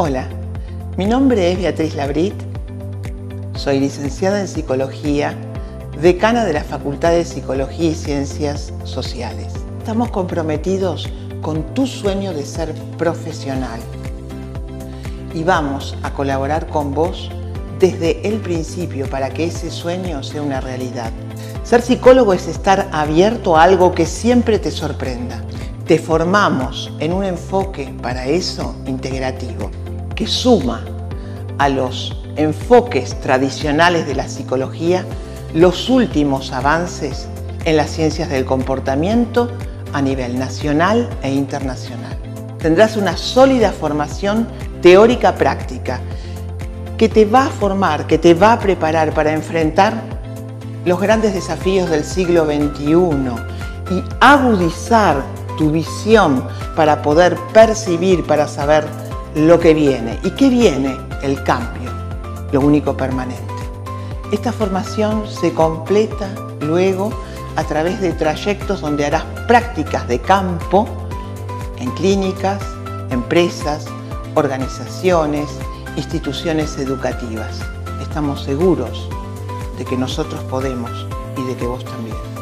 Hola, mi nombre es Beatriz Labrit, soy licenciada en Psicología, decana de la Facultad de Psicología y Ciencias Sociales. Estamos comprometidos con tu sueño de ser profesional y vamos a colaborar con vos desde el principio para que ese sueño sea una realidad. Ser psicólogo es estar abierto a algo que siempre te sorprenda. Te formamos en un enfoque para eso integrativo, que suma a los enfoques tradicionales de la psicología los últimos avances en las ciencias del comportamiento a nivel nacional e internacional. Tendrás una sólida formación teórica práctica que te va a formar, que te va a preparar para enfrentar los grandes desafíos del siglo XXI y agudizar tu visión para poder percibir, para saber lo que viene. ¿Y qué viene? El cambio, lo único permanente. Esta formación se completa luego a través de trayectos donde harás prácticas de campo en clínicas, empresas, organizaciones, instituciones educativas. Estamos seguros de que nosotros podemos y de que vos también.